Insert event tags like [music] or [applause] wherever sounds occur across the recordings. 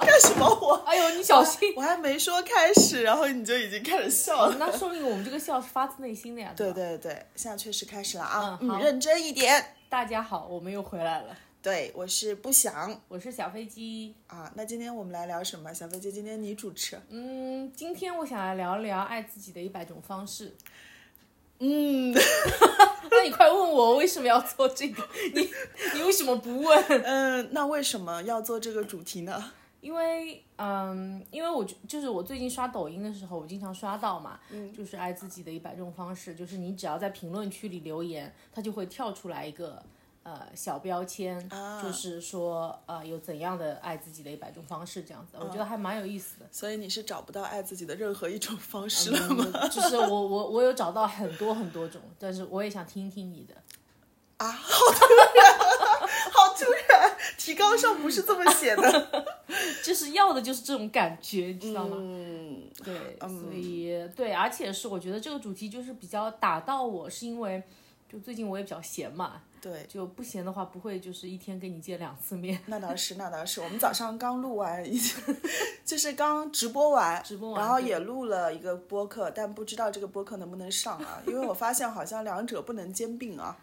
[laughs] 干什么我？哎呦，你小心！我还没说开始，然后你就已经开始笑了。那说明我们这个笑是发自内心的呀。对对对，现在确实开始了啊！嗯，认真一点。大家好，我们又回来了。对，我是不想，我是小飞机啊。那今天我们来聊什么？小飞机，今天你主持。嗯，今天我想来聊聊爱自己的一百种方式。嗯，[laughs] 那你快问我为什么要做这个？你你为什么不问？嗯，那为什么要做这个主题呢？因为，嗯，因为我就是我最近刷抖音的时候，我经常刷到嘛，嗯，就是爱自己的一百种方式，就是你只要在评论区里留言，它就会跳出来一个。呃，小标签就是说，呃，有怎样的爱自己的一百种方式，这样子，我觉得还蛮有意思的。所以你是找不到爱自己的任何一种方式了吗？就是我我我有找到很多很多种，但是我也想听听你的。啊，好突然，[laughs] 好突然，提纲上不是这么写的。[laughs] 就是要的就是这种感觉，你知道吗？嗯，对，所以对，而且是我觉得这个主题就是比较打到我，是因为就最近我也比较闲嘛。对，就不闲的话，不会就是一天跟你见两次面。那倒是，[laughs] 那倒是。我们早上刚录完，已经就是刚直播完，直播完，然后也录了一个播客，但不知道这个播客能不能上啊？因为我发现好像两者不能兼并啊。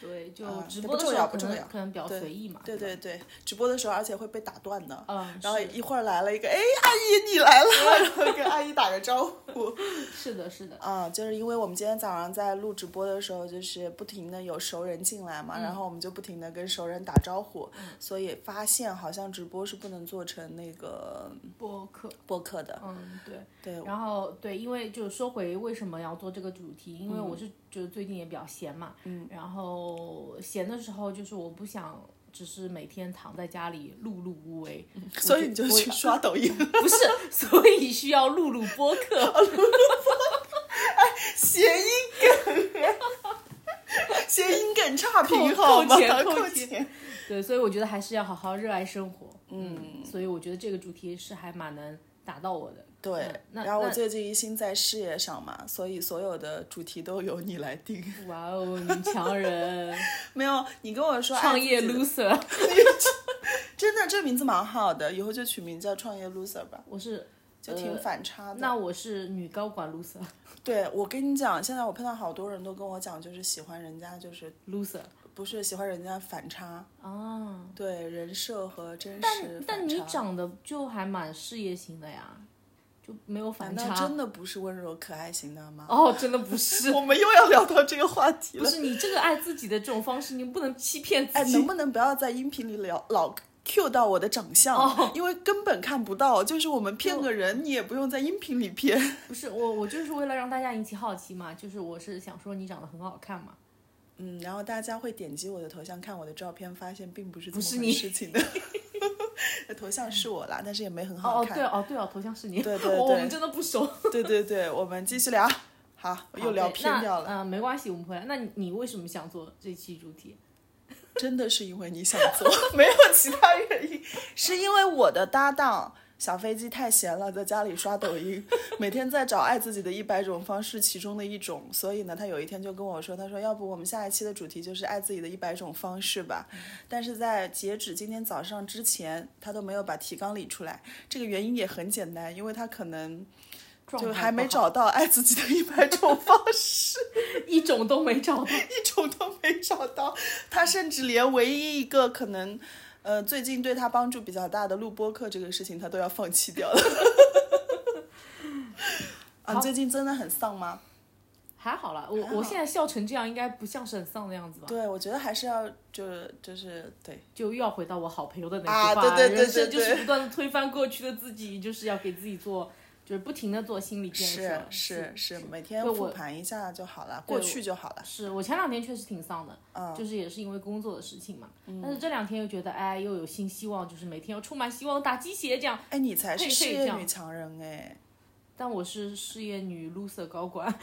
对，就直播的时候可能可能比较随意嘛。对对对，直播的时候而且会被打断的。嗯。然后一会儿来了一个，哎，阿姨你来了，[laughs] 然后跟阿姨打个招呼。[laughs] 是的，是的。啊，就是因为我们今天早上在录直播的时候，就是不停的有熟人进来嘛，然后我们就不停的跟熟人打招呼，所以发现好像直播是不能做成那个播客播客的。嗯，对对。然后对，因为就是说回为什么要做这个主题，因为我是就是最近也比较闲嘛，嗯，然后闲的。时候就是我不想只是每天躺在家里碌碌无为，所以你就去刷抖音。[laughs] 不是，所以需要录录播客。哎，谐音梗，谐音梗差评好吗？扣钱。对，所以我觉得还是要好好热爱生活。嗯，所以我觉得这个主题是还蛮能打到我的。对，然后我最近一心在事业上嘛，所以所有的主题都由你来定。哇哦，女强人！[laughs] 没有，你跟我说创业 loser，[laughs] 真的这名字蛮好的，以后就取名叫创业 loser 吧。我是，就挺反差的。那我是女高管 loser。[laughs] 对，我跟你讲，现在我碰到好多人都跟我讲，就是喜欢人家就是 loser，不是喜欢人家反差啊。对，人设和真实。但但你长得就还蛮事业型的呀。就没有反差，真的不是温柔可爱型的吗？哦，真的不是。[laughs] 我们又要聊到这个话题了。不是你这个爱自己的这种方式，你不能欺骗自己。哎，能不能不要在音频里聊老 Q 到我的长相？哦，因为根本看不到。就是我们骗个人，你也不用在音频里骗。[laughs] 不是我，我就是为了让大家引起好奇嘛。就是我是想说你长得很好看嘛。嗯，然后大家会点击我的头像看我的照片，发现并不是这么回事情的。[laughs] 头像是我啦，但是也没很好看。哦，对哦，对哦，头像是你。对对对，[laughs] 我们真的不熟。[laughs] 对对对，我们继续聊。好，又聊偏掉了。嗯，没关系，我们回来。那你为什么想做这期主题？真的是因为你想做，没有其他原因，是因为我的搭档。小飞机太闲了，在家里刷抖音，每天在找爱自己的一百种方式其中的一种。所以呢，他有一天就跟我说：“他说，要不我们下一期的主题就是爱自己的一百种方式吧。”但是在截止今天早上之前，他都没有把提纲理出来。这个原因也很简单，因为他可能就还没找到爱自己的一百种方式，[laughs] 一种都没找到，[laughs] 一种都没找到。他甚至连唯一一个可能。呃，最近对他帮助比较大的录播课这个事情，他都要放弃掉了。[laughs] 啊，最近真的很丧吗？还好啦，我我现在笑成这样，应该不像是很丧的样子吧？对，我觉得还是要，就就是对，就又要回到我好朋友的那句话，对对对对对，就是不断的推翻过去的自己，就是要给自己做。就是不停的做心理建设，是是是，每天复盘一下就好了，过去就好了。是我前两天确实挺丧的，嗯，就是也是因为工作的事情嘛。但是这两天又觉得，哎，又有新希望，就是每天要充满希望，打鸡血这样。哎，你才是事业女强人哎，但我是事业女 loser 高管。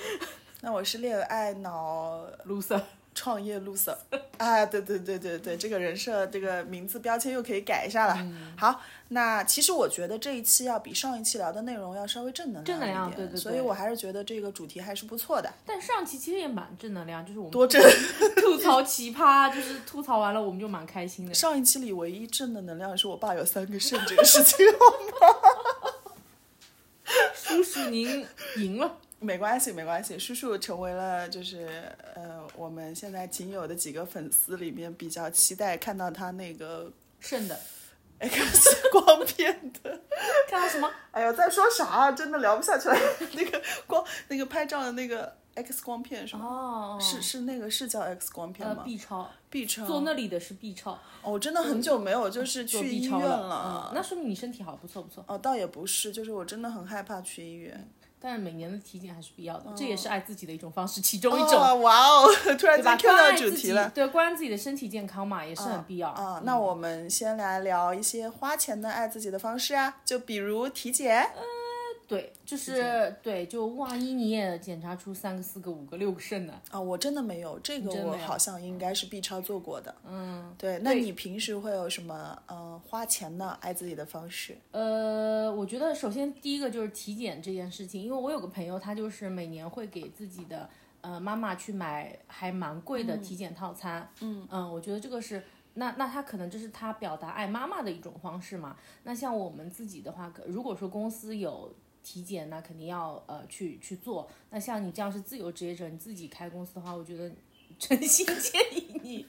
那我是恋爱脑 loser。创业 loser，啊，对对对对对，这个人设这个名字标签又可以改一下了。好，那其实我觉得这一期要比上一期聊的内容要稍微正能量正能量一点，对对所以我还是觉得这个主题还是不错的。但上期其实也蛮正能量，就是我们多正！吐槽奇葩，就是吐槽完了我们就蛮开心的。上一期里唯一正的能量是我爸有三个肾这个事情。好吗 [laughs] 叔叔您赢了。没关系，没关系。叔叔成为了就是呃，我们现在仅有的几个粉丝里面比较期待看到他那个肾 [laughs] 的 X 光片的。看到什么？哎呀，在说啥？真的聊不下去了。[laughs] 那个光，那个拍照的那个 X 光片是吗？哦，是是那个是叫 X 光片呃吗？B 超，B 超。做那里的是 B 超，哦，我真的很久没有就是去医院了。了。嗯，那说明你身体好，不错不错。哦，倒也不是，就是我真的很害怕去医院。但每年的体检还是必要的，这也是爱自己的一种方式，其中一种，哦，哇哦，[laughs] 突然？间 Q 到主题了。，对，关爱自己的身体健康嘛，也是很必要。啊、那我们先来聊一些花钱的爱自己的方式啊，就比如体检。对，就是对，就万一你也检查出三个、四个、五个、六个肾呢？啊、我真的没有，这个我好像应该是 B 超做过的。嗯，对。那你平时会有什么呃花钱的爱自己的方式？呃，我觉得首先第一个就是体检这件事情，因为我有个朋友，他就是每年会给自己的呃妈妈去买还蛮贵的体检套餐。嗯我觉得这个是。那那他可能就是他表达爱妈妈的一种方式嘛？那像我们自己的话，可如果说公司有体检，那肯定要呃去去做。那像你这样是自由职业者，你自己开公司的话，我觉得诚心 [laughs] 建议你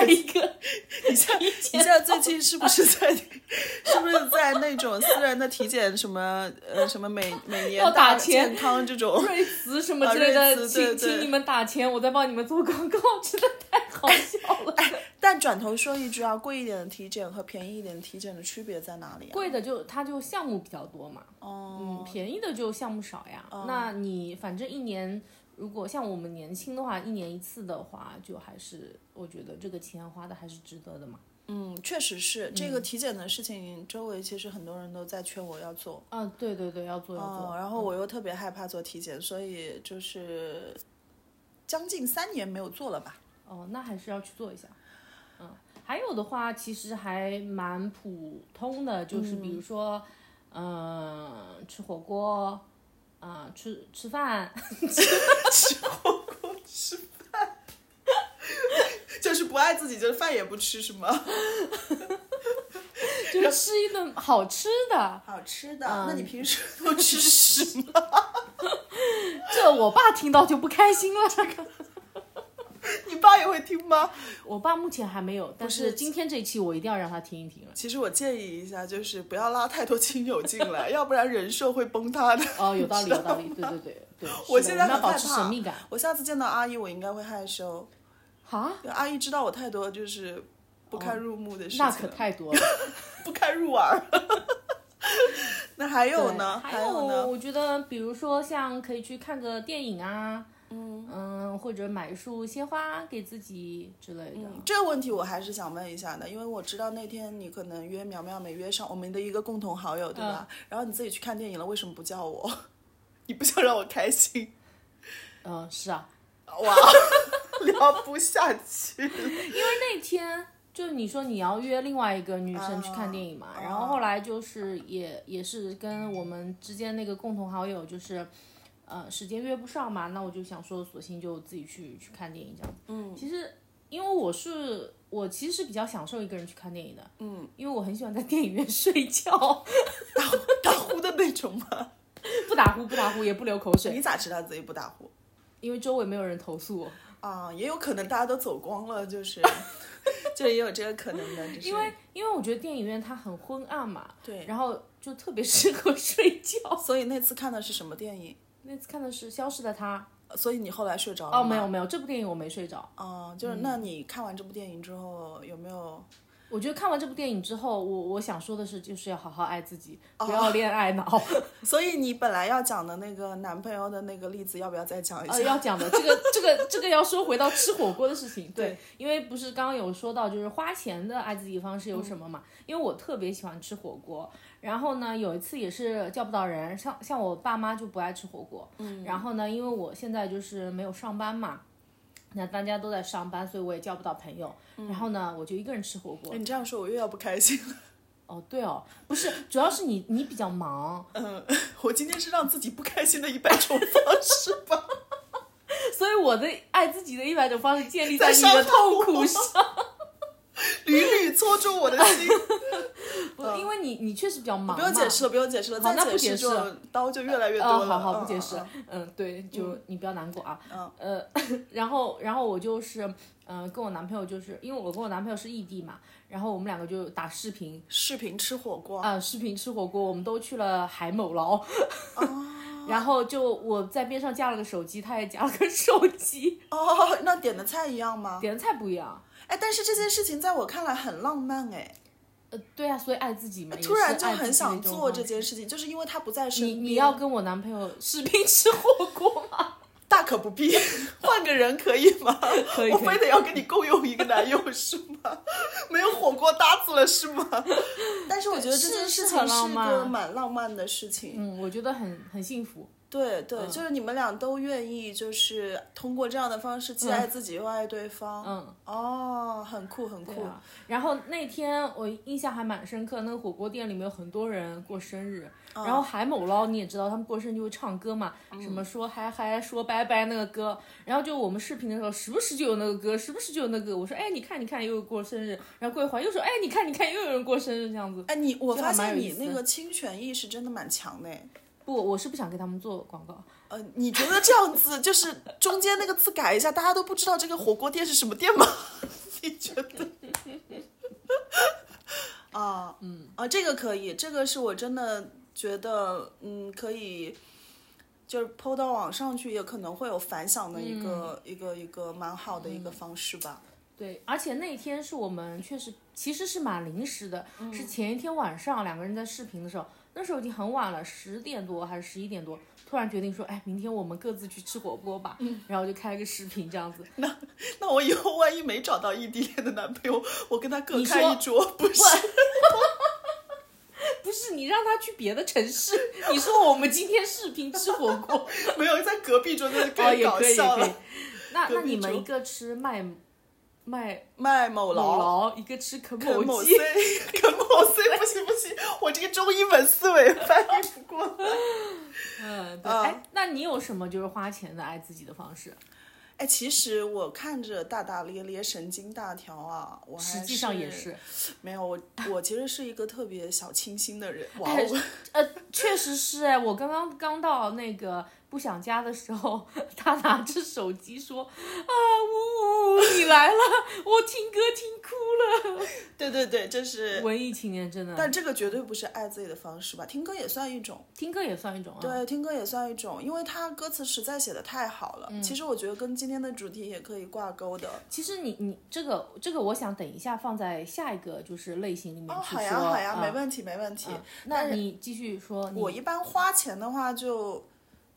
买一个 [laughs] 你像你现在最近是不是在 [laughs] 是不是在那种私人的体检什么呃什么每每年要打钱健康这种？瑞慈什么啊之类的，瑞慈对对请请你们打钱，我再帮你们做广告，[laughs] 真的太好笑了。但转头说一句啊，贵一点的体检和便宜一点的体检的区别在哪里啊？贵的就它就项目比较多嘛，哦，嗯，便宜的就项目少呀。那你反正一年，如果像我们年轻的话，一年一次的话，就还是我觉得这个钱花的还是值得的嘛。嗯，确实是这个体检的事情，周围其实很多人都在劝我要做。啊，对对对，要做要做。嗯，然后我又特别害怕做体检，所以就是将近三年没有做了吧。哦，那还是要去做一下。嗯，还有的话，其实还蛮普通的，就是比如说，嗯、吃火锅，啊、吃吃饭，吃火锅吃饭就是不爱自己，就是饭也不吃，是吗？[laughs] 就是吃一顿好吃的。好吃的，那你平时都吃什么？[laughs] 这我爸听到就不开心了。这个，[laughs] 你爸也会听吗？我爸目前还没有，但是是今天这一期我一定要让他听一听了。其实我建议一下，就是不要拉太多亲友进来，[laughs] 要不然人设会崩塌的。哦，有道理，[laughs] 有道理，对对对对。我现在很害们要保持神秘感。我下次见到阿姨，我应该会害羞。啊，阿姨知道我太多就是不堪入目的事情了，那可太多了。不堪入耳。那还有呢？还有呢？我觉得比如说像可以去看个电影啊，嗯嗯或者买一束鲜花给自己之类的。这个问题我还是想问一下的，因为我知道那天你可能约苗苗没约上，我们的一个共同好友，对吧？然后你自己去看电影了，为什么不叫我？你不想让我开心？嗯、是啊，哇，[laughs] 聊不下去因为。那天就你说你要约另外一个女生去看电影嘛，然后后来就是也也是跟我们之间那个共同好友就是。呃，时间约不上嘛，那我就想说，索性就自己去去看电影这样子。嗯，其实因为我是我其实是比较享受一个人去看电影的。嗯，因为我很喜欢在电影院 [laughs] 睡觉，[laughs] 打呼的那种吗？不打呼不打呼也不流口水，你咋知道自己不打呼？因为周围没有人投诉我。啊，也有可能大家都走光了，就是，[laughs] 就也有这个可能的，就是因为因为我觉得电影院它很昏暗嘛，对然后就特别适合睡觉。所以那次看的是什么电影？那次看的是《消失的她所以你后来睡着》了哦，没有没有，这部电影我没睡着。哦，就是那你看完这部电影之后有没有？我觉得看完这部电影之后，我我想说的是，就是要好好爱自己，哦不要恋爱脑。[laughs] 所以你本来要讲的那个男朋友的那个例子，要不要再讲一呃，下？要讲的这个这个这个要说回到吃火锅的事情，对，对因为不是刚刚有说到就是花钱的爱自己方式有什么嘛？因为我特别喜欢吃火锅，然后呢有一次也是叫不到人，像像我爸妈就不爱吃火锅，嗯，然后呢因为我现在就是没有上班嘛。那大家都在上班，所以我也交不到朋友。然后呢，我就一个人吃火锅。你这样说，我又要不开心了。[laughs] 哦，对哦，不是，主要是你你比较忙，嗯，[laughs] 我今天是让自己不开心的一百种方式吧。[laughs] 所以我的爱自己的一百种方式建立在你的痛苦上，屡屡戳中我的心。[laughs] 不，因为你你确实比较忙。不用解释了，不用解释了。再解释就刀就越来越多了。好好不解释。嗯，对，就你不要难过啊。嗯。[laughs] 呃，[laughs] 然后然后我就是，嗯，跟我男朋友就是，因为我跟我男朋友是异地嘛。然后我们两个就打视频，视频吃火锅啊，视频吃火锅，我们都去了海某捞，然后就我在边上架了个手机，他也架了个手机。哦，那点的菜一样吗？点的菜不一样。哎，但是这件事情在我看来很浪漫哎。呃，对啊，所以爱自己嘛，突然就很想做这件事情，就是因为他不在身边。你你要跟我男朋友视频吃火锅吗？[laughs] 大可不必，[laughs] 换个人可以吗？[laughs] 可以，我非得要跟你共用一个男友是吗？没有火锅搭子了是吗？但是我觉得这件事情是个蛮浪漫的事情。嗯，我觉得很很幸福。对对，就是你们俩都愿意，就是通过这样的方式既爱自己又爱对方。嗯，哦，很酷很酷。然后那天我印象还蛮深刻，那个火锅店里面有很多人过生日。然后海某捞你也知道，他们过生日就会唱歌嘛，什么说嗨嗨说拜拜那个歌。然后就我们视频的时候，时不时就有那个歌，时不时就有那个。我说哎，你看你看，又过生日。然后过一会儿又说哎，你看你看，又有人过生日这样子。哎，你我发现你那个侵权意识真的蛮强的。不，我是不想给他们做广告。呃，你觉得这样子就是中间那个字改一下，大家都不知道这个火锅店是什么店吗？[laughs] 你觉得？[laughs] 啊，嗯，啊，这个可以，这个是我真的觉得，嗯，可以，就是抛到网上去，也可能会有反响的一个一个一个蛮好的一个方式吧。对，而且那天是我们确实其实是蛮临时的，是前一天晚上两个人在视频的时候。那时候已经很晚了，十点多还是十一点多，突然决定说，哎，明天我们各自去吃火锅吧。嗯，然后就开个视频这样子。那那我以后万一没找到异地恋的男朋友，我跟他各开一桌，不是？不是你让他去别的城市，你说我们今天视频吃火锅，没有在隔壁桌，那更搞笑了。那那你们一个吃麦。卖卖某劳，一个吃肯某鸡，肯某 C [laughs] 不行不行，我这个中英文思维翻译不过来。[laughs] 嗯，对。哎，那你有什么就是花钱的爱自己的方式？哎，其实我看着大大咧咧、神经大条啊，我实际上也是没有我，我其实是一个特别小清新的人。哇，呃，确实是哎，我刚刚刚到那个。不想家的时候，[laughs] 他拿着手机说：“啊，呜呜，你来了，我听歌听哭了。[laughs] ”对对对，这是文艺青年，真的。但这个绝对不是爱自己的方式吧？听歌也算一种，听歌也算一种。对，听歌也算一种，因为他歌词实在写的太好了。其实我觉得跟今天的主题也可以挂钩的。其实你你这个这个，我想等一下放在下一个就是类型里面去说。好呀好呀，没问题没问题。那你继续说。我一般花钱的话就。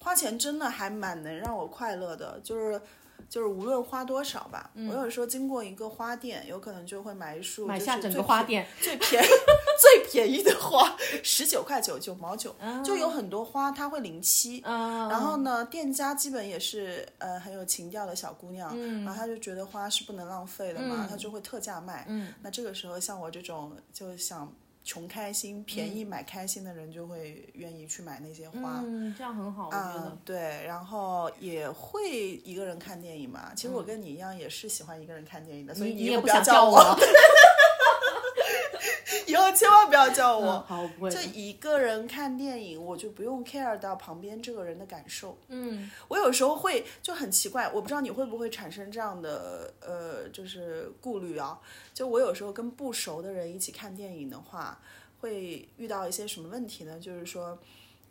花钱真的还蛮能让我快乐的，就是，就是无论花多少吧，我有时候经过一个花店，有可能就会买一束，买下整个花店最便 [laughs] 最便宜的花，十九块九九毛九，就有很多花它会临期，然后呢，店家基本也是呃很有情调的小姑娘，然后她就觉得花是不能浪费的嘛，她就会特价卖，那这个时候像我这种就想。穷开心，便宜买开心的人就会愿意去买那些花，嗯，这样很好，我觉得。对，然后也会一个人看电影嘛。其实我跟你一样，也是喜欢一个人看电影的，所以你也不要叫我。[laughs] 以后千万不要叫我。好，不会。就一个人看电影，我就不用 care 到旁边这个人的感受。嗯，我有时候会就很奇怪，我不知道你会不会产生这样的呃，就是顾虑啊。就我有时候跟不熟的人一起看电影的话，会遇到一些什么问题呢？就是说，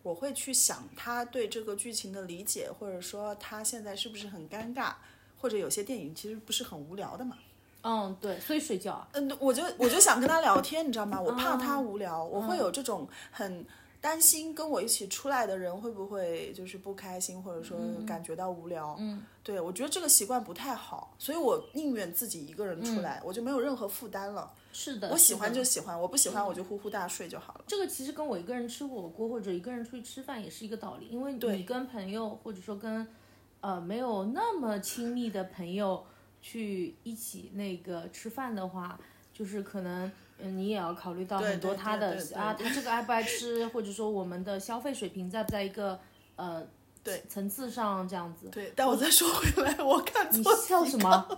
我会去想他对这个剧情的理解，或者说他现在是不是很尴尬，或者有些电影其实不是很无聊的嘛。嗯，对，所以睡觉。啊嗯，我就我就想跟他聊天，你知道吗？我怕他无聊，我会有这种很担心跟我一起出来的人会不会就是不开心，或者说感觉到无聊。嗯，对，我觉得这个习惯不太好，所以我宁愿自己一个人出来，我就没有任何负担了。是的，我喜欢就喜欢，我不喜欢我就呼呼大睡就好了。这个其实跟我一个人吃火锅或者一个人出去吃饭也是一个道理，因为你跟朋友或者说跟。呃没有那么亲密的朋友去一起那个吃饭的话，就是可能。嗯，你也要考虑到很多他的啊，他这个爱不爱吃，[laughs] 或者说我们的消费水平在不在一个呃对层次上这样子。对，但我再说回来，我看你错笑什么？啊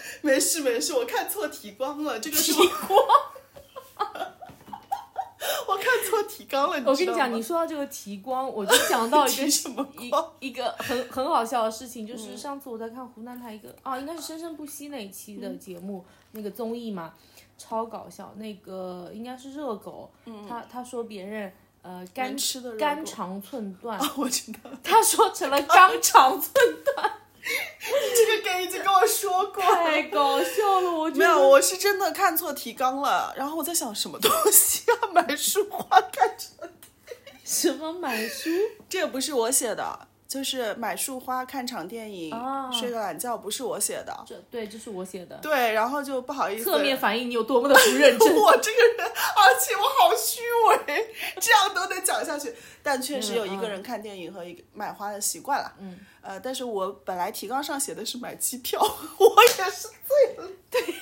[laughs] 没事没事，我看错提光了，这个是提提纲了，我跟你讲，你说到这个提光，我就想到一个 [laughs] 什么一光？一个很很好笑的事情，嗯就是上次我在看湖南台一个啊，应该是《生生不息》那一期的节目，那个综艺嘛，超搞笑。那个应该是热狗，他他说别人呃肝吃的肝肠寸断，啊，我知道。他说成了肛肠寸断，这个梗已经跟我说过。太搞笑了，我觉没有，我是真的看错提纲了，然后我在想什么东西啊？买书花看成什么买书？这个不是我写的，就是买束花看场电影、哦睡个懒觉，不是我写的。这对，这是我写的。对，然后就不好意思，侧面反映你有多么的不认真。[laughs] 我这个人，而且我好虚伪，这样都能讲下去。但确实有一个人看电影和一个买花的习惯了。嗯，呃，但是我本来提纲上写的是买机票，[laughs] 我也是醉了。[laughs] 对呀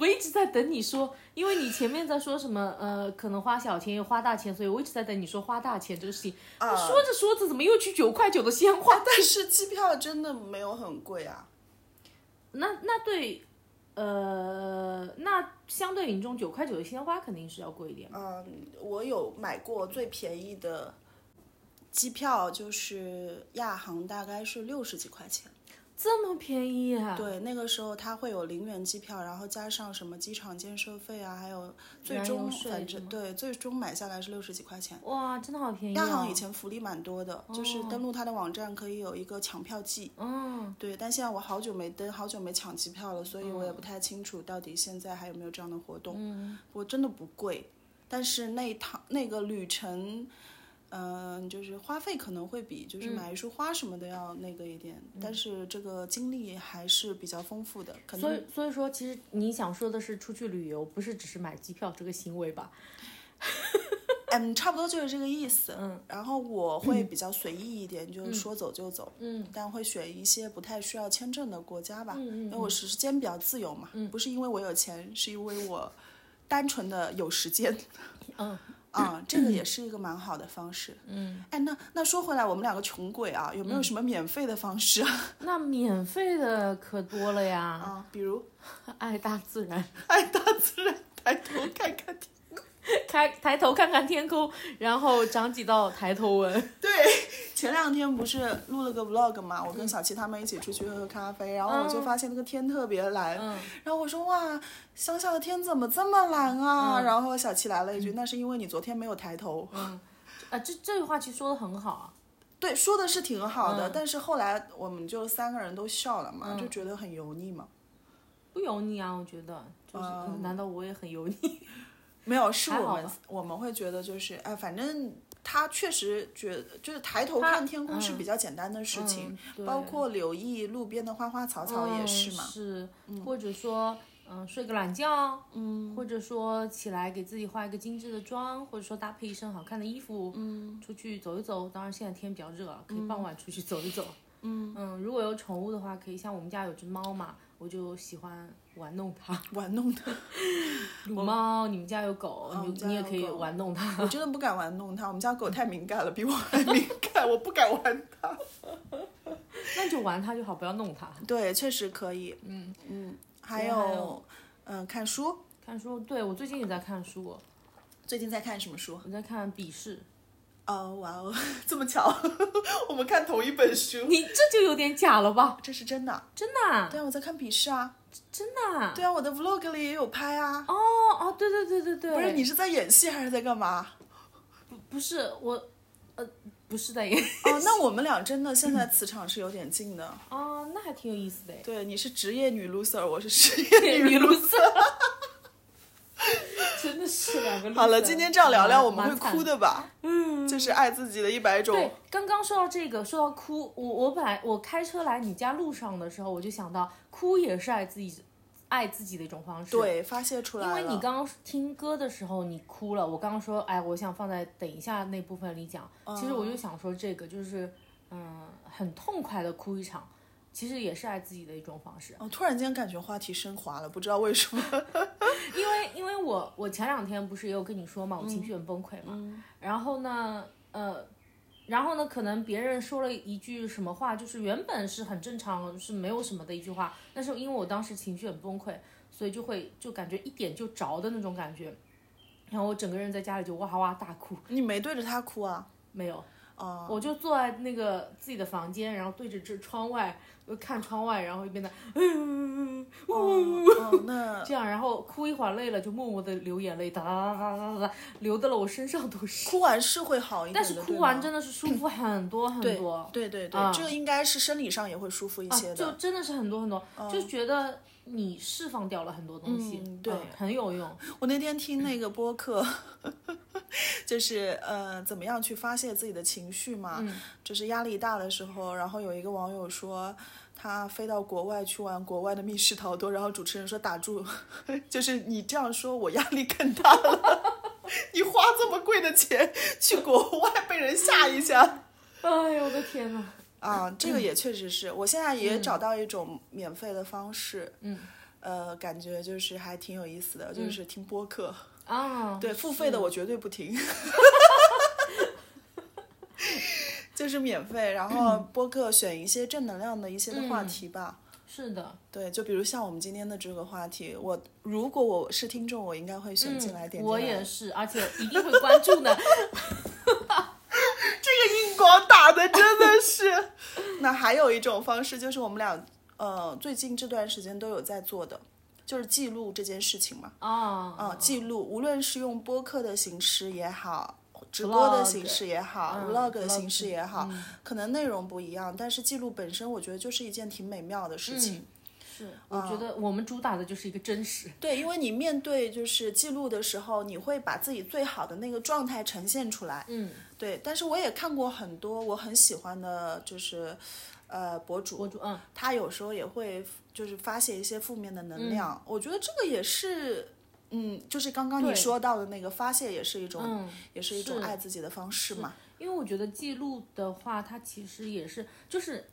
我一直在等你说，因为你前面在说什么呃，可能花小钱又花大钱，所以我一直在等你说花大钱这个事情。啊说着说着，怎么又去九块九的鲜花？但是机票真的没有很贵啊。[laughs] 那那对，呃，那相对于你这种九块九的鲜花，肯定是要贵一点。嗯，我有买过最便宜的机票，就是亚航，大概是六十几块钱。这么便宜啊？对，那个时候它会有零元机票，然后加上什么机场建设费啊，还有最终反正对最终买下来是六十几块钱。哇，真的好便宜、哦。亚航以前福利蛮多的，就是登录它的网站可以有一个抢票季。嗯，对，但现在我好久没登，好久没抢机票了，所以我也不太清楚到底现在还有没有这样的活动。嗯，我真的不贵，但是那一趟那个旅程，嗯、就是花费可能会比就是买一束花什么的要那个一点，但是这个经历还是比较丰富的。可能所以所以说，其实你想说的是出去旅游，不是只是买机票这个行为吧？[laughs] 嗯，差不多就是这个意思。嗯，然后我会比较随意一点，就是说走就走。嗯，但会选一些不太需要签证的国家吧，嗯嗯因为我时间比较自由嘛，嗯不是因为我有钱，是因为我单纯的有时间。嗯啊，[clears throat] 这个也是一个蛮好的方式。嗯，哎，那那说回来，我们两个穷鬼啊，有没有什么免费的方式啊？[laughs] 那免费的可多了呀，啊，比如 [laughs] 爱大自然。爱大自然，抬头看看天。[laughs] 开抬头看看天空，然后长几道抬头纹。[laughs] 对，前两天不是录了个 vlog 嘛，我跟小七他们一起出去喝咖啡，然后我就发现那个天特别蓝，嗯然后我说哇，乡下的天怎么这么蓝啊？然后小七来了一句，那是因为你昨天没有抬头。嗯，啊，这这句话其实说的很好啊。对，说的是挺好的，但是后来我们就三个人都笑了嘛，就觉得很油腻嘛。不油腻啊，我觉得就是，嗯难道我也很油腻？没有，是我们我们会觉得就是哎，反正他确实觉得就是抬头看天空是比较简单的事情，包括留意路边的花花草草也是嘛。是，或者说，嗯，睡个懒觉，嗯，或者说起来给自己化一个精致的妆，或者说搭配一身好看的衣服，嗯，出去走一走。当然现在天比较热啊，可以傍晚出去走一走。嗯。嗯，如果有宠物的话，可以像我们家有只猫嘛，我就喜欢玩弄它。[laughs] 玩弄它，[laughs] 撸猫，你们家有狗，你你也可以玩弄它。我真的不敢玩弄它。我们家狗太敏感了，比我还敏感，我不敢玩它。[laughs] 那就玩它就好，不要弄它。对，确实可以。嗯嗯，还有还有嗯，看书。看书，对我最近也在看书，最近在看什么书？我在看《笔试》。哦，哇哦，[laughs] 这么巧，[laughs] 我们看同一本书。你这就有点假了吧？这是真的。真的啊？对啊，我在看笔试啊。真的啊？对啊，我的 vlog 里也有拍啊。哦哦，对对对对对，不是，你是在演戏还是在干嘛？不是我，呃，不是在演。哦，那我们俩真的现在 [laughs] 磁场是有点近的。哦，那还挺有意思的。对，你是职业女 loser，我是职业女女 loser。真的是两个。好了，今天这样聊聊，我们会哭的吧？嗯，就是爱自己的一百种对，刚刚说到这个，说到哭，我我本来我开车来你家路上的时候，我就想到哭也是爱自己爱自己的一种方式。。对发泄出来。因为你刚刚听歌的时候你哭了，我刚刚说，哎，我想放在等一下那部分里讲。其实我就想说这个，就是，嗯很痛快的哭一场，其实也是爱自己的一种方式。哦，突然间感觉话题升华了，不知道为什么。因为因为我我前两天不是也有跟你说嘛，我情绪很崩溃嘛，然后呢，呃，然后呢，可能别人说了一句什么话，就是原本是很正常，是没有什么的一句话，但是因为我当时情绪很崩溃，所以就会就感觉一点就着的那种感觉，然后我整个人在家里就哇哇大哭，你没对着他哭啊？没有，哦，我就坐在那个自己的房间，然后对着这窗外，就看窗外，然后一边的，哦哦，那这样，然后哭一会儿累了，就默默的流眼泪，哒哒哒哒哒哒，流的了我身上都是。哭完是会好一点，但是哭完真的是舒服很多很对多，对对对，啊这个应该是生理上也会舒服一些的。就真的是很多很多，就觉得你释放掉了很多东西，嗯对嗯很有用。我那天听那个播客，[laughs] 就是呃，怎么样去发泄自己的情绪嘛？嗯就是压力大的时候，然后有一个网友说。他飞到国外去玩国外的密室逃脱，然后主持人说打住，[laughs] 就是你这样说，我压力更大了。[laughs] 你花这么贵的钱去国外被人吓一下，哎呦我的天呐！啊，这个也确实是我现在也找到一种免费的方式，嗯，呃，感觉就是还挺有意思的，就是听播客。啊，[laughs] 对，付费的我绝对不听，[laughs] 就是免费。然后播客选一些正能量的一些的话题吧。是的，对，就比如像我们今天的这个话题，我如果我是听众，我应该会选进来点进来。嗯我也是，而且一定会关注的。[laughs] 这个硬广打的真的是。那还有一种方式，就是我们俩呃最近这段时间都有在做的，就是记录这件事情嘛。啊嗯，记录，无论是用播客的形式也好，直播的形式也好、嗯 v l o g 的 vlog，形式也好，可能内容不一样，但是记录本身，我觉得就是一件挺美妙的事情。是，我觉得我们主打的就是一个真实。对，因为你面对就是记录的时候，你会把自己最好的那个状态呈现出来。嗯，对，但是我也看过很多我很喜欢的，就是呃博主，博主，嗯，他有时候也会就是发泄一些负面的能量，我觉得这个也是。嗯，就是刚刚你说到的那个发泄，也是一种，嗯也是一种爱自己的方式嘛。因为我觉得记录的话，它其实也是，就是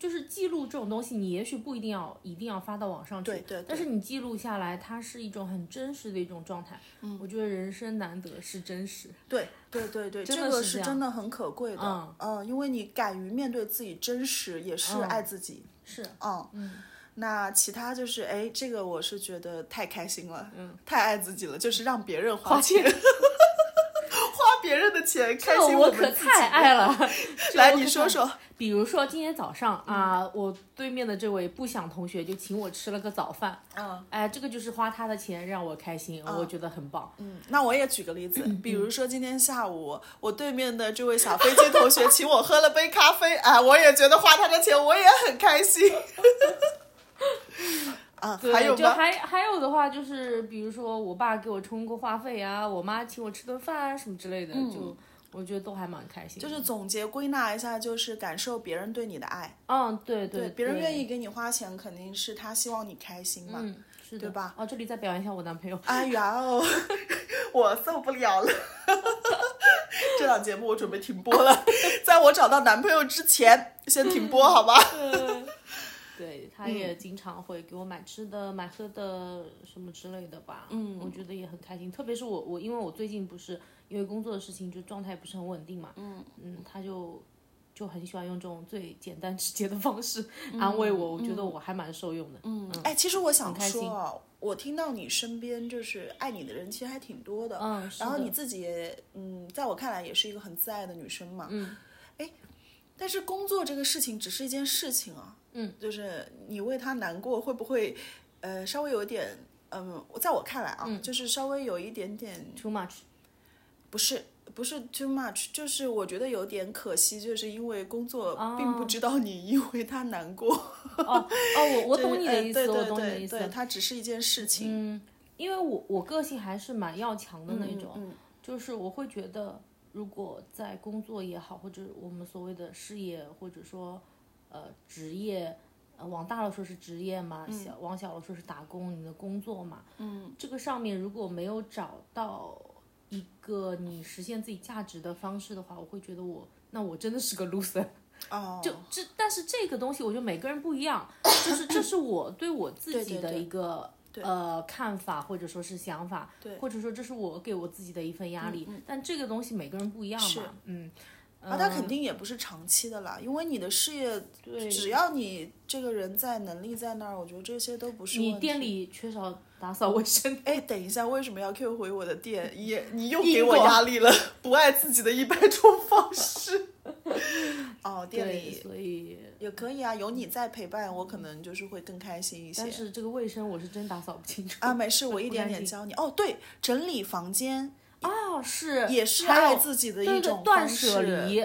就是记录这种东西，你也许不一定要一定要发到网上去，对对对但是你记录下来，它是一种很真实的一种状态。嗯，我觉得人生难得是真实。对对对对，[laughs] 真这个是真的很可贵的。嗯因为你敢于面对自己真实，也是嗯爱自己。是，嗯那其他就是，哎，这个我是觉得太开心了，嗯，太爱自己了，就是让别人花钱，[laughs] 的钱，开心我可太爱了。[laughs] 来，你说说，比如说今天早上啊，我对面的这位不想同学就请我吃了个早饭，嗯哎，这个就是花他的钱让我开心，我觉得很棒。嗯，那我也举个例子，嗯比如说今天下午我对面的这位小飞机同学请我喝了杯咖啡，哎，我也觉得花他的钱我也很开心。[laughs] 啊，对，还有？就还还有的话就是，比如说我爸给我充过话费啊，我妈请我吃顿饭啊，什么之类的，就我觉得都还蛮开心就是总结归纳一下，就是感受别人对你的爱。嗯，对对对，别人愿意给你花钱，肯定是他希望你开心嘛。嗯，是的，对吧？哦，这里再表扬一下我男朋友。哎呀哦，[laughs] 我受不了了。[laughs] 这档节目我准备停播了，在我找到男朋友之前，先停播好吧？[laughs] 对，他也经常会给我买吃的、买喝的什么之类的吧。嗯，我觉得也很开心。特别是我，我因为我最近不是因为工作的事情，就状态不是很稳定嘛。嗯嗯，他就就很喜欢用这种最简单直接的方式安慰我，我觉得我还蛮受用的。嗯哎，其实我想开心说啊，我听到你身边就是爱你的人，其实还挺多的。嗯，然后你自己也，嗯，在我看来也是一个很自爱的女生嘛。嗯。哎，但是工作这个事情只是一件事情啊。嗯。就是你为他难过，会不会，呃，稍微有一点，嗯，在我看来啊，就是稍微有一点点，too much。不是。不是 too much，就是我觉得有点可惜，就是因为工作并不知道你因为他难过。哦哦，我我懂你的意思，对对我懂你的意思。对对，它只是一件事情。嗯，因为我我个性还是蛮要强的那种，嗯就是我会觉得，如果在工作也好，或者我们所谓的事业，或者说呃职业，呃往大了说是职业嘛，小往小了说是打工，你的工作嘛，嗯，这个上面如果没有找到一个你实现自己价值的方式的话，我会觉得我那我真的是个 loser。哦，就这，但是这个东西我觉得每个人不一样，就是这是我对我自己的一个呃看法或者说是想法，对，或者说这是我给我自己的一份压力。但这个东西每个人不一样嘛，嗯。啊，他肯定也不是长期的啦，因为你的事业，只要你这个人在，能力在那儿，我觉得这些都不是你店里缺少打扫卫生。[laughs] 哎，等一下，为什么要 Q 回我的店？也你又给我压力了，不爱自己的一百种方式。[laughs] 哦，店里所以也可以啊，有你在陪伴，我可能就是会更开心一些。但是这个卫生我是真打扫不清楚啊，没事，我 [laughs] 一点点教你。哦，对，整理房间。哦，是，也是爱自己的一种方式。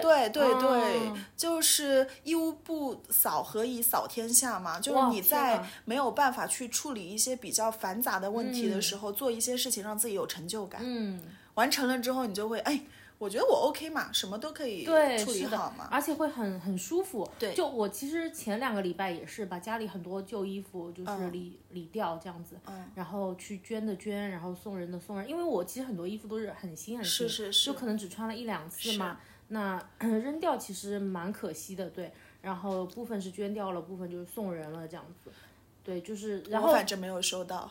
对对对，就是一屋不扫，何以扫天下嘛？就是你在没有办法去处理一些比较繁杂的问题的时候，做一些事情让自己有成就感。嗯，完成了之后，你就会哎。我觉得我 OK 嘛，什么都可以处理好嘛，而且会很很舒服。对，就我其实前两个礼拜也是把家里很多旧衣服就是理理掉这样子，然后去捐的捐，然后送人的送人，因为我其实很多衣服都是很新很新，是是。是，就可能只穿了一两次嘛，那扔掉其实蛮可惜的，对。然后部分是捐掉了，部分就是送人了这样子，对，就是然后反正没有收到。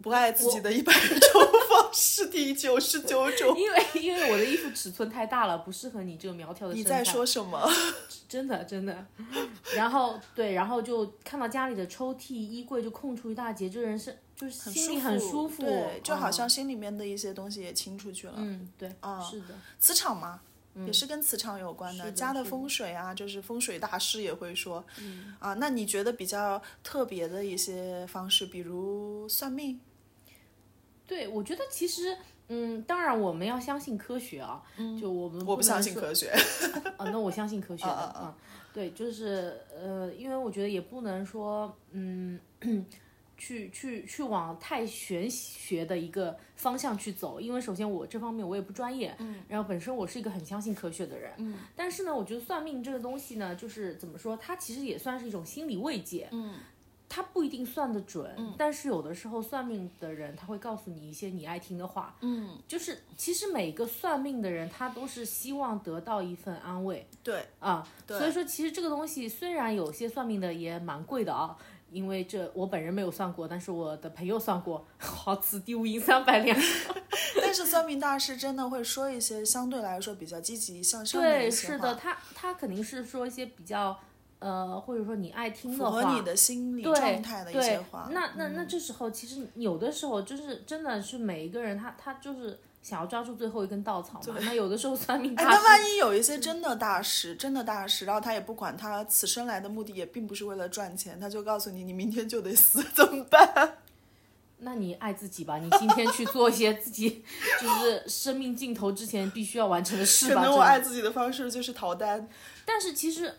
不爱自己的一百种方式，第九十九种。[laughs] 因为 [laughs] 因为我的衣服尺寸太大了，不适合你这个苗条的身材。你在说什么？[laughs] 真的真的。然后对，然后就看到家里的抽屉、衣柜就空出一大截，这人是就是心里很舒服，对，就好像心里面的一些东西也清出去了。嗯，对，啊，是的，磁场嘛，也是跟磁场有关的。家的风水啊，就是风水大师也会说。嗯。啊，那你觉得比较特别的一些方式，比如算命？对，我觉得其实，嗯，当然我们要相信科学啊，就我们我不相信科学，啊，那我相信科学 [laughs] 的啊，对，就是呃，因为我觉得也不能说，嗯，去去去往太玄学的一个方向去走，因为首先我这方面我也不专业，嗯，然后本身我是一个很相信科学的人，嗯，但是呢，我觉得算命这个东西呢，就是怎么说，它其实也算是一种心理慰藉，嗯。他不一定算得准，但是有的时候算命的人他会告诉你一些你爱听的话，嗯，就是其实每个算命的人他都是希望得到一份安慰，对。啊，所以说其实这个东西虽然有些算命的也蛮贵的啊，因为这我本人没有算过，但是我的朋友算过，[laughs] 好此地无银三百两，[laughs] 但是算命大师真的会说一些相对来说比较积极向上的对，是的，他他肯定是说一些比较。呃，或者说你爱听的话，符合你的心理状态的一些话。那那那这时候，其实有的时候就是真的是每一个人他他就是想要抓住最后一根稻草嘛。那有的时候算命大师，那万一有一些真的大师，真的大师，然后他也不管他此生来的目的也并不是为了赚钱，他就告诉你你明天就得死，怎么办？[laughs] 那你爱自己吧，你今天去做一些自己就是生命尽头之前必须要完成的事吧。可能我爱自己的方式就是逃单，但是其实。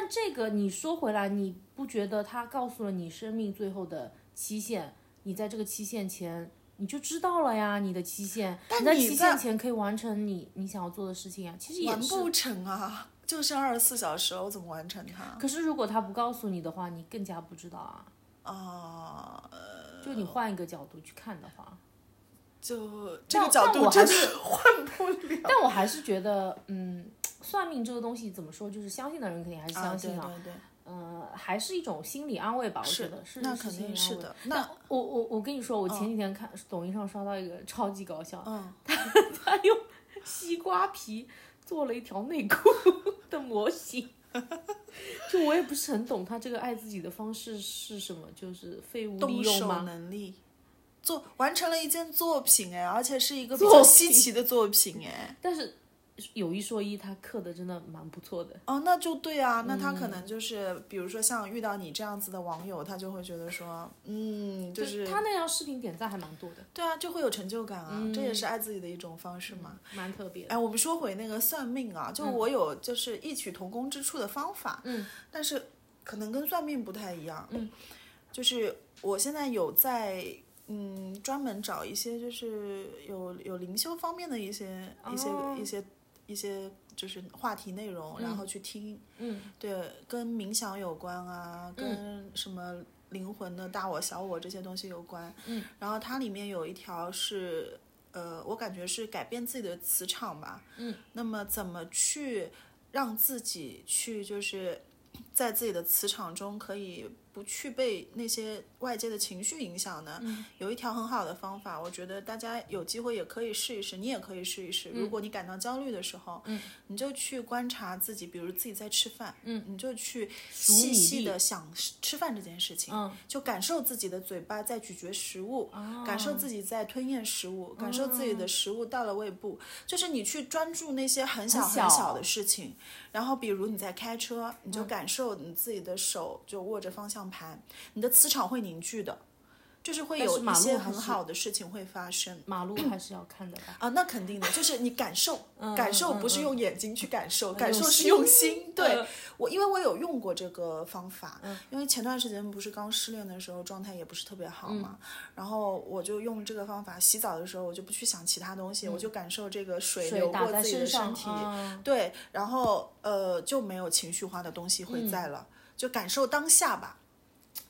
但这个你说回来，你不觉得他告诉了你生命最后的期限？你在这个期限前你就知道了呀，你的期限，你在期限前可以完成你你想要做的事情啊。其实也完不成啊，就剩二十四小时，我怎么完成它？可是如果他不告诉你的话，你更加不知道啊。啊，就你换一个角度去看的话，就这个角度真是换不了。但我还是觉得，嗯。算命这个东西怎么说？就是相信的人肯定还是相信啊。对对对。嗯，还是一种心理安慰吧，我觉得是。那肯定是的。那我我我跟你说，我前几天看抖音上刷到一个超级搞笑，嗯，[laughs] 他他用西瓜皮做了一条内裤的模型，就我也不是很懂他这个爱自己的方式是什么，就是废物利用吗？能力，做完成了一件作品哎，而且是一个比较稀奇的作品哎，[laughs] 但是。有一说一，他刻的真的蛮不错的。哦，那就对啊，那他可能就是，比如说像遇到你这样子的网友，他就会觉得说，嗯，就是他那条视频点赞还蛮多的，对啊，就会有成就感啊，这也是爱自己的一种方式嘛，蛮特别。哎，我们说回那个算命啊，就我有就是异曲同工之处的方法，嗯，但是可能跟算命不太一样，嗯，就是我现在有在嗯专门找一些就是有有灵修方面的一些一些一些。一些就是话题内容，然后去听，嗯，对，跟冥想有关啊，跟什么灵魂的大我、小我这些东西有关，嗯，然后它里面有一条是，呃，我感觉是改变自己的磁场吧，嗯，那么怎么去，让自己去就是在自己的磁场中可以不去被那些外界的情绪影响呢，有一条很好的方法，我觉得大家有机会也可以试一试，你也可以试一试。如果你感到焦虑的时候，嗯，你就去观察自己，比如自己在吃饭，嗯，你就去细细的想吃饭这件事情，嗯，就感受自己的嘴巴在咀嚼食物，哦。感受自己在吞咽食物，感受自己的食物到了胃部，就是你去专注那些很小很小的事情。然后，比如你在开车，你就感受你自己的手就握着方向盘，你的磁场会凝聚的，就是会有一些很好的事情会发生。马路还是要看的吧。啊，那肯定的，就是你感受，感受不是用眼睛去感受，感受是嗯用用心心。对嗯我，因为我有用过这个方法，因为前段时间不是刚失恋的时候，状态也不是特别好嘛，然后我就用这个方法，洗澡的时候我就不去想其他东西，我就感受这个水流过自己的身体，嗯对，然后呃就没有情绪化的东西会在了，就感受当下吧。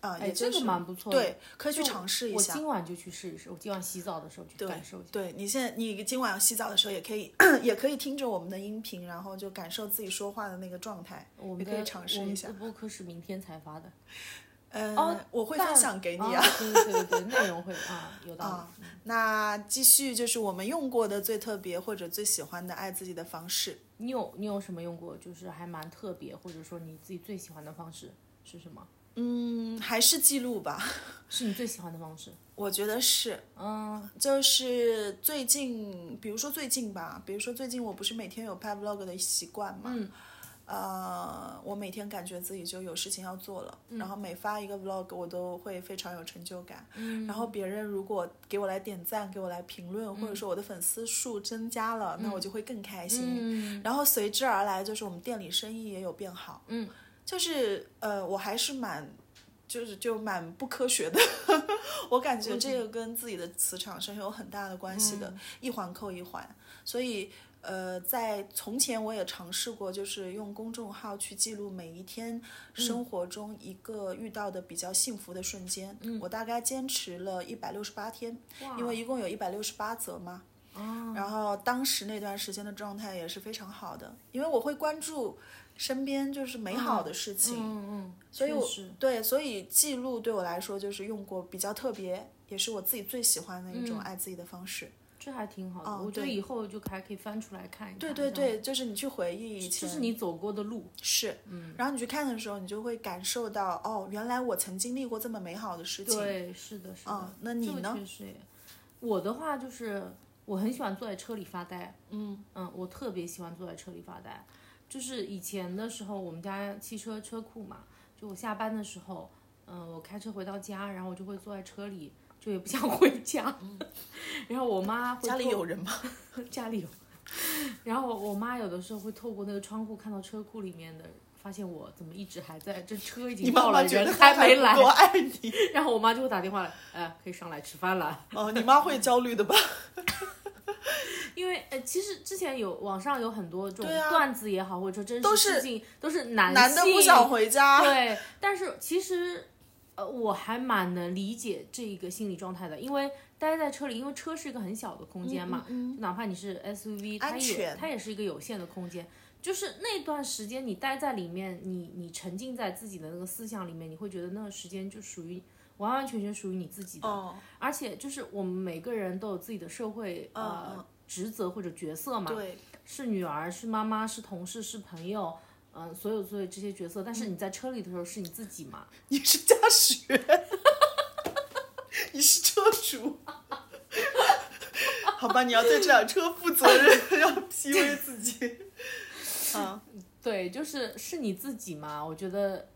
啊、哎，也就是这个蛮不错的。对，可以去尝试一下我。今晚就去试一试，我今晚洗澡的时候去感受一下。对你现在，你今晚洗澡的时候也可以，[coughs] 也可以听着我们的音频，然后就感受自己说话的那个状态，我们也可以尝试一下。播客是明天才发的。嗯、哦我会分享给你哦啊。对对对对，内容会啊，有 [laughs] 道啊理。那继续就是我们用过的最特别或者最喜欢的爱自己的方式。你有你有什么用过，就是还蛮特别，或者说你自己最喜欢的方式是什么？嗯，还是记录吧，[laughs] 是你最喜欢的方式？我觉得是。嗯，就是最近，比如说最近吧，比如说最近我不是每天有拍 vlog 的习惯嘛，嗯。呃，我每天感觉自己就有事情要做了，然后每发一个 vlog 我都会非常有成就感，然后别人如果给我来点赞，给我来评论，或者说我的粉丝数增加了，那我就会更开。心，嗯。然后随之而来就是我们店里生意也有变好，嗯，就是呃，我还是蛮。就是就蛮不科学的，[laughs] 我感觉这个跟自己的磁场是有很大的关系的，一环扣一环。所以呃，在从前我也尝试过，就是用公众号去记录每一天生活中一个遇到的比较幸福的瞬间。嗯我大概坚持了一百六十八天，因为一共有一百六十八则嘛。然后当时那段时间的状态也是非常好的，因为我会关注身边就是美好的事情，嗯嗯，所以我对，所以记录对我来说就是用过比较特别，也是我自己最喜欢的一嗯种爱自己的方式。这还挺好的。哦我觉得对以后就还可以翻出来看一看。对对，对，就是你去回忆以前，这是你走过的路。是，嗯，然后你去看的时候，你就会感受到，哦，原来我曾经历过这么美好的事情。对，是的，是的。嗯那你呢确实，我的话就是我很喜欢坐在车里发呆。嗯嗯，我特别喜欢坐在车里发呆。就是以前的时候，我们家汽车车库嘛，就我下班的时候，嗯、我开车回到家，然后我就会坐在车里，就也不想回家。[laughs] 然后我妈会家里有人吗？[laughs] 家里有。然后我妈有的时候会透过那个窗户看到车库里面的，发现我怎么一直还在，这车已经到了，人得还没来我。爱你然后我妈就会打电话来，哎，可以上来吃饭了。哦，你妈会焦虑的吧？[laughs] 因为呃，其实之前有网上有很多这种段子也好，或者说真实事情，都是男男的不想回家。对，但是其实呃，我还蛮能理解这一个心理状态的，因为待在车里，因为车是一个很小的空间嘛，哪怕你是 SUV，它也嗯安全它也是一个有限的空间。就是那段时间你待在里面，你你沉浸在自己的那个思想里面，你会觉得那个时间就属于完完全全属于你自己的。哦，而且就是我们每个人都有自己的社会呃、嗯职责或者角色嘛，对，是女儿，是妈妈，是同事，是朋友，嗯、所有所有这些角色。但嗯是你在车里的时候是你自己嘛，你是驾驶员，你是车主。好吧，你要对这辆车负责任，要 PUA 自己。[laughs] 啊，对，就是是你自己嘛。我觉得，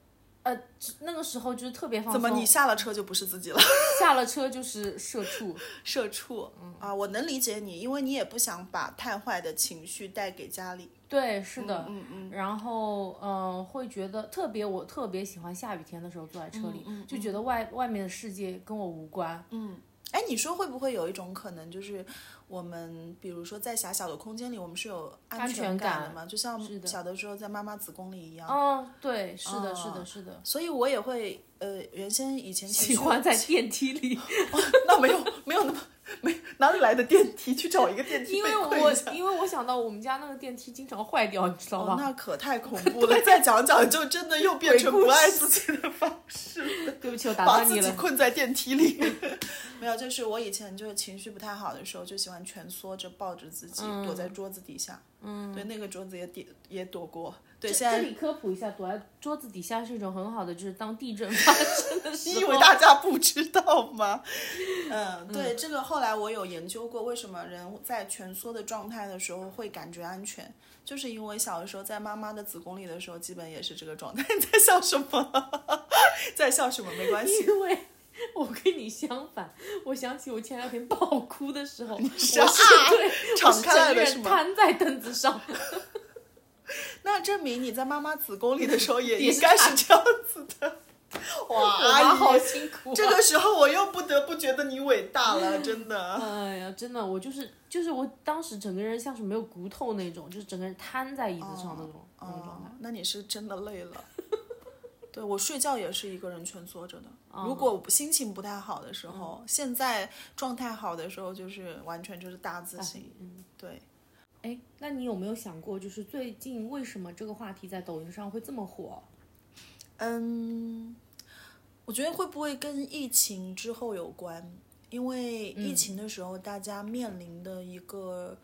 呃，那个时候就是特别放松怎。么你下了车就不是自己了？[laughs] 下了车就是社畜？社畜啊，我能理解你，因为你也不想把太坏的情绪带给家里。对，是的。嗯嗯。然后，嗯、会觉得特别，我特别喜欢下雨天的时候坐在车里，嗯就觉得外外面的世界跟我无关。哎，你说会不会有一种可能，就是我们比如说在狭小的空间里，我们是有安安全感感的嘛？就像小的时候在妈妈子宫里一样。哦，对，是的，是的，是的。所以我也会，呃，原先以前喜欢在电梯里，[laughs] 那没有没有那么没哪里来的电梯？去找一个电梯 [laughs] 因为我因为我想到我们家那个电梯经常坏掉，你知道哦，那可太恐怖了！[laughs] 再讲讲就真的又变成不爱自己的方式了。[laughs] 对不起，我打把自己断你了。困在电梯里。没有，就是我以前就是情绪不太好的时候，就喜欢蜷缩着抱着自己，躲在桌子底下。嗯，对，那个桌子也躲也躲过。对，现在这里科普一下，躲在桌子底下是一种很好的，就是当地震发 [laughs] 生的时候。你以为大家不知道吗？嗯，对，这个后来我有研究过，为什么人在蜷缩的状态的时候会感觉安全，就是因为小的时候在妈妈的子宫里的时候，基本也是这个状态。你 [laughs] 在笑什么？[laughs] 在笑什么？没关系。因为我跟你相反，我想起我前两天爆哭的时候，我是啊对，敞开来整个人的是吗瘫在凳子上。那证明你在妈妈子宫里的时候也应该是这样子的。[laughs] 哇，[laughs] 阿姨妈好辛苦、啊。这个时候我又不得不觉得你伟大了，真的。[laughs] 哎呀，真的，我就是就是我当时整个人像是没有骨头那种，就是整个人瘫在椅子上那种、那种状态。哦，那你是真的累了。对我睡觉也是一个人蜷缩着的。哦如果心情不太好的时候，现在状态好的时候，就是完全就是大字型。嗯，对，哎，那你有没有想过，就是最近为什么这个话题在抖音上会这么火？嗯，我觉得会不会跟疫情之后有关？因为嗯疫情的时候，大家面临的一个，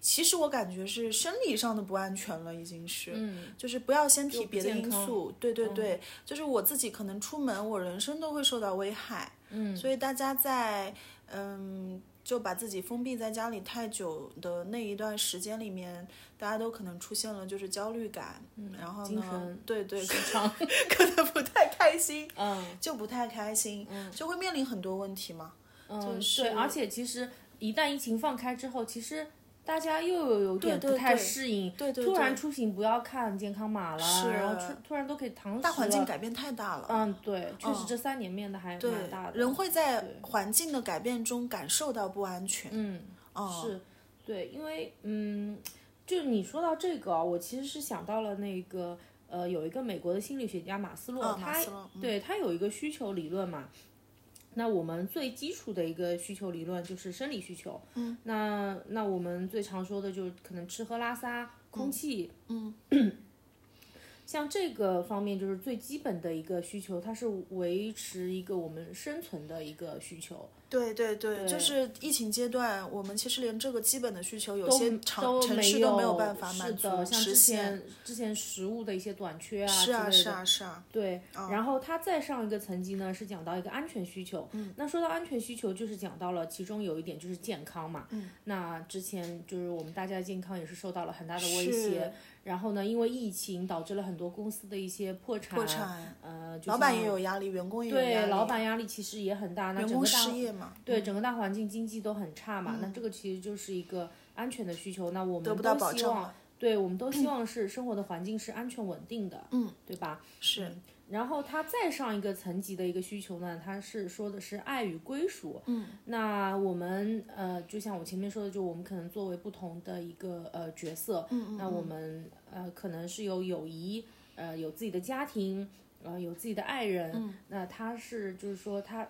其实我感觉是生理上的不安全了，已经是。嗯，就是不要先提别的因素，对对对，就是我自己可能出门，我人生都会受到危害，嗯，所以大家在嗯就把自己封闭在家里太久的那一段时间里面，大家都可能出现了就是焦虑感，嗯，然后呢对对，可能，[laughs] 可能不太开心，嗯就不太开心，就会面临很多问题嘛，嗯，就是对，而且其实一旦疫情放开之后，其实。大家又有有点不太适应，对对突然出行不要看健康码了，是然后突突然都可以堂食大环境改变太大了，嗯，对，确实这三年变的还对蛮大的。人会在环境的改变中感受到不安全，嗯，哦是，对，因为嗯，就你说到这个啊，我其实是想到了那个呃，有一个美国的心理学家马斯洛，哦他对他有一个需求理论嘛。那我们最基础的一个需求理论就是生理需求，嗯，那那我们最常说的就是可能吃喝拉撒、空气，嗯，[clears throat] 像这个方面就是最基本的一个需求，它是维持一个我们生存的一个需求，对对对，就是疫情阶段，我们其实连这个基本的需求，有些都城城没市都没有办法满足的，像之。前之前食物的一些短缺啊是啊是之类的啊是啊，对，然后它再上一个层级呢，是讲到一个安全需求。嗯，那说到安全需求，就是讲到了其中有一点就是健康嘛。嗯，那之前就是我们大家的健康也是受到了很大的威胁是。然后呢，因为疫情导致了很多公司的一些破产，破产，呃，就老板也有压力，员工也有压对，老板压力其实也很大。那员工整个大失业嘛，对整个大环境经济都很差嘛，那这个其实就是一个安全的需求。那我们得不到都希望保障了，对，我们都希望是生活的环境是安全稳定的，嗯，对吧？是然后它再上一个层级的一个需求呢，它是说的是爱与归属。嗯，那我们呃，就像我前面说的，就我们可能作为不同的一个呃角色，嗯那我们呃可能是有友谊，呃有自己的家庭，呃有自己的爱人，嗯，那他是就是说它。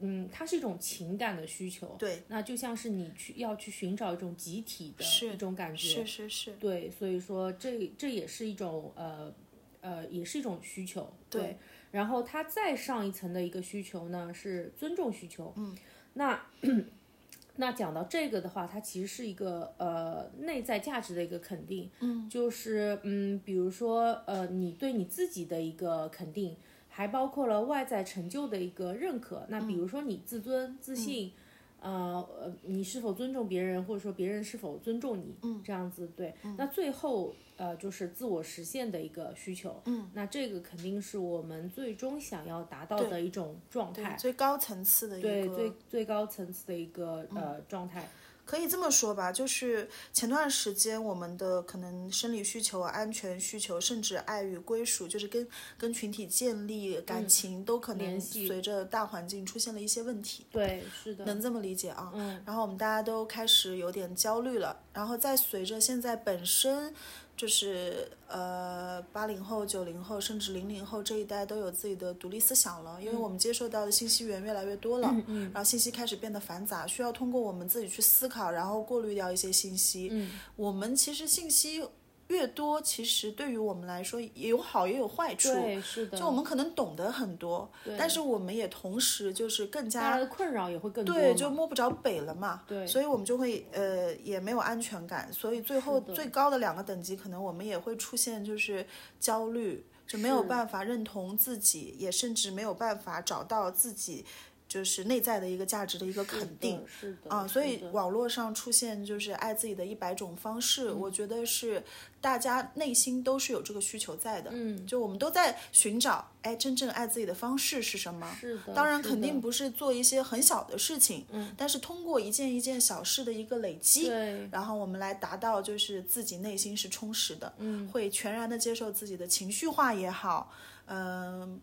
嗯，它是一种情感的需求，对，那就像是你去要去寻找一种集体的一种感觉，是是是，对，所以说这这也是一种呃呃，也是一种需求。对，然后它再上一层的一个需求呢是尊重需求。嗯，那 [clears throat] 那讲到这个的话，它其实是一个呃内在价值的一个肯定。嗯，就是嗯，比如说呃，你对你自己的一个肯定，还包括了外在成就的一个认可。那比如说你自尊、自信。呃呃，你是否尊重别人，或者说别人是否尊重你，嗯，这样子对。那最后呃，就是自我实现的一个需求，嗯，那这个肯定是我们最终想要达到的一种状态，最高层次的一个，对最最高层次的一个呃状态。可以这么说吧，就是前段时间我们的可能生理需求、安全需求，甚至爱与归属，就是跟跟群体建立感情，都可能随着大环境出现了一些问题。对，是的，能这么理解啊？嗯。然后我们大家都开始有点焦虑了，然后再随着现在本身就是呃八零后、九零后，甚至零零后这一代都有自己的独立思想了，因为我们接受到的信息源越来越多了，然后信息开始变得繁杂，需要通过我们自己去思考，然后过滤掉一些信息。我们其实信息。越多，其实对于我们来说也有好也有坏处。对，是的。就我们可能懂得很多，但是我们也同时就是更加的困扰也会更多。对，就摸不着北了嘛。对。所以我们就会呃也没有安全感，所以最后最高的两个等级，可能我们也会出现就是焦虑，就没有办法认同自己，也甚至没有办法找到自己。就是内在的一个价值的一个肯定，啊，所以网络上出现就是爱自己的一百种方式，我觉得是大家内心都是有这个需求在的，嗯，就我们都在寻找，哎，真正爱自己的方式是什么？是的，当然肯定不是做一些很小的事情，嗯，但是通过一件一件小事的一个累积，对，然后我们来达到就是自己内心是充实的，嗯，会全然的接受自己的情绪化也好，嗯。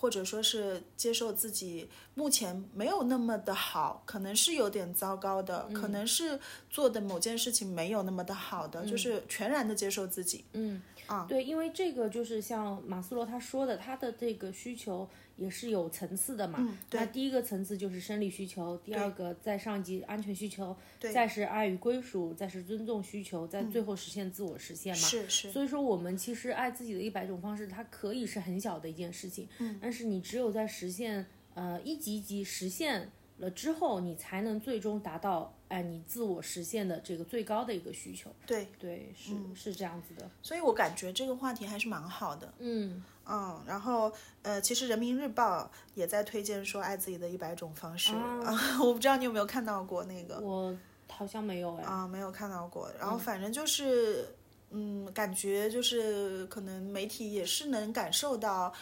或者说是接受自己目前没有那么的好，可能是有点糟糕的，可能是做的某件事情没有那么的好的，就是全然的接受自己。嗯啊，对，因为这个就是像马斯洛他说的，他的这个需求。也是有层次的嘛，那第一个层次就是生理需求，第二个再上级安全需求，再是爱与归属，再是尊重需求，再最后实现自我实现嘛。是是。所以说，我们其实爱自己的一百种方式，它可以是很小的一件事情，嗯，但是你只有在实现呃一级一级实现了之后，你才能最终达到哎你自我实现的这个最高的一个需求。对对，是是这样子的。所以我感觉这个话题还是蛮好的。嗯。嗯，然后呃，其实人民日报也在推荐说爱自己的一百种方式啊，[laughs] 我不知道你有没有看到过那个，我好像没有哎，啊，没有看到过。然后反正就是，嗯，感觉就是可能媒体也是能感受到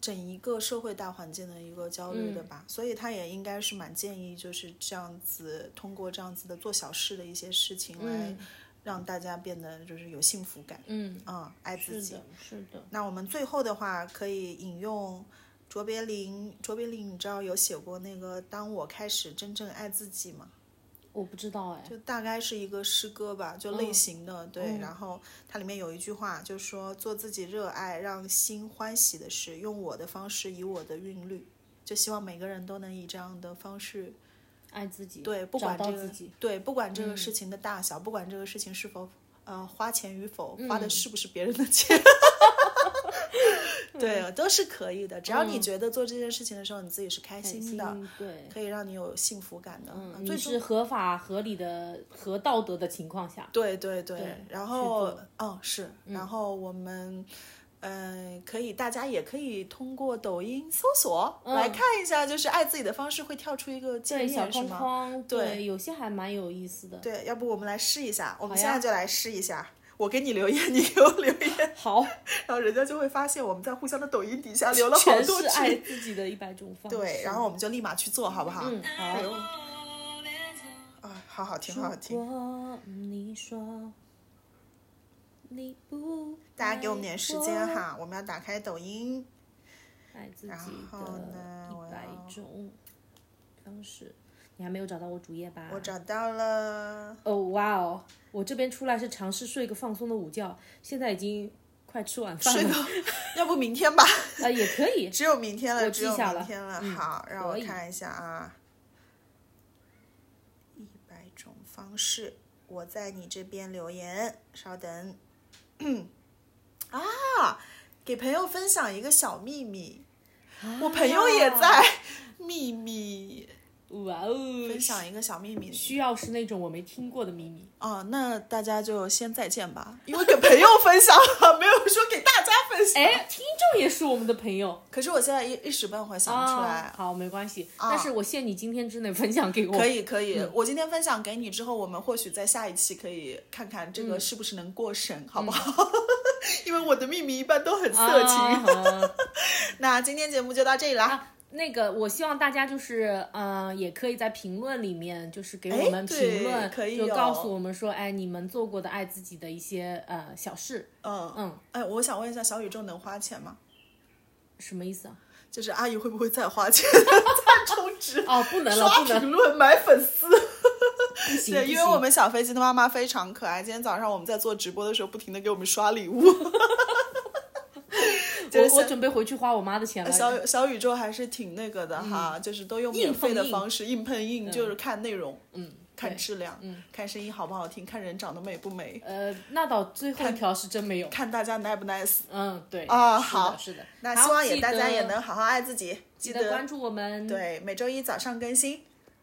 整一个社会大环境的一个焦虑的吧，所以他也应该是蛮建议就是这样子，通过这样子的做小事的一些事情来。让大家变得就是有幸福感，嗯嗯，爱自己，是的。那我们最后的话可以引用卓别林，卓别林你知道有写过那个《当我开始真正爱自己》吗？我不知道哎，就大概是一个诗歌吧，就类型的对。然后它里面有一句话，就说做自己热爱、让心欢喜的事，用我的方式，以我的韵律，就希望每个人都能以这样的方式。爱自己，对，不管这个，对，不管这个事情的大小，不管这个事情是否，呃，花钱与否，花的是不是别人的钱，[laughs] [laughs] 对，都是可以的。只要你觉得做这件事情的时候，你自己是开心的，对，可以让你有幸福感的，你是合法合理的、合道德的情况下，对对对。然后，哦，是，然后我们。嗯，可以，大家也可以通过抖音搜索来看一下，就是爱自己的方式会跳出一个界面，是吗？对，有些还蛮有意思的。对，要不我们来试一下，我们现在就来试一下。我给你留言，你给我留言。[laughs] 好，[laughs] 然后人家就会发现我们在互相的抖音底下留了好多爱自己的一百种方式。[laughs] 对，然后我们就立马去做好不好？嗯，好。啊，好好听，好好听。大家给我们点时间哈，我们要打开抖音。然后呢，一百种方式，你还没有找到我主页吧？我找到了。哦，哇哦！我这边出来是尝试睡个放松的午觉，现在已经快吃晚饭了。要不明天吧？[laughs] 啊，也可以。只有明天了，只有明天了。好，让我看一下啊。一百种方式，我在你这边留言，稍等。啊，给朋友分享一个小秘密，我朋友也在秘密。哇哦！分享一个小秘密，需要是那种我没听过的秘密啊。那大家就先再见吧，因为给朋友分享，没有说给大家分享。哎，听众也是我们的朋友，可是我现在一一时半会想不出来。好，没关系，但是我限你今天之内分享给我。可以，可以，我今天分享给你之后，我们或许在下一期可以看看这个是不是能过审，好不好？[laughs] 因为我的秘密一般都很色情。[laughs] 那今天节目就到这里了。那个，我希望大家就是，嗯，也可以在评论里面，就是给我们评论，就告诉我们说，哎，你们做过的爱自己的一些呃小事。嗯嗯，哎，我想问一下，小宇宙能花钱吗？什么意思啊？就是阿姨会不会再花钱 [laughs] 再充值？哦，不能了，不能评论买粉丝。对，不行对因为我们小飞机的妈妈非常可爱。今天早上我们在做直播的时候，不停的给我们刷礼物。[laughs] 就是我我准备回去花我妈的钱了。小小宇宙还是挺那个的哈，就是都用免费的方式硬碰硬，就是看内容，嗯，看质量，嗯，看声音好不好听，看人长得美不美，呃，那到最后一条是真没有。看大家 nice 不 nice。嗯，对。啊，好，是的。那希望也大家也能好好爱自己，记记得关注我们。，对每周一早上更新。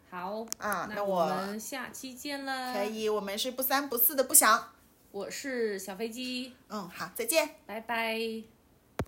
好啊那那我们下期见了。可。以，我们是不三不四的不想。我是小飞机，嗯，好，再见。拜拜。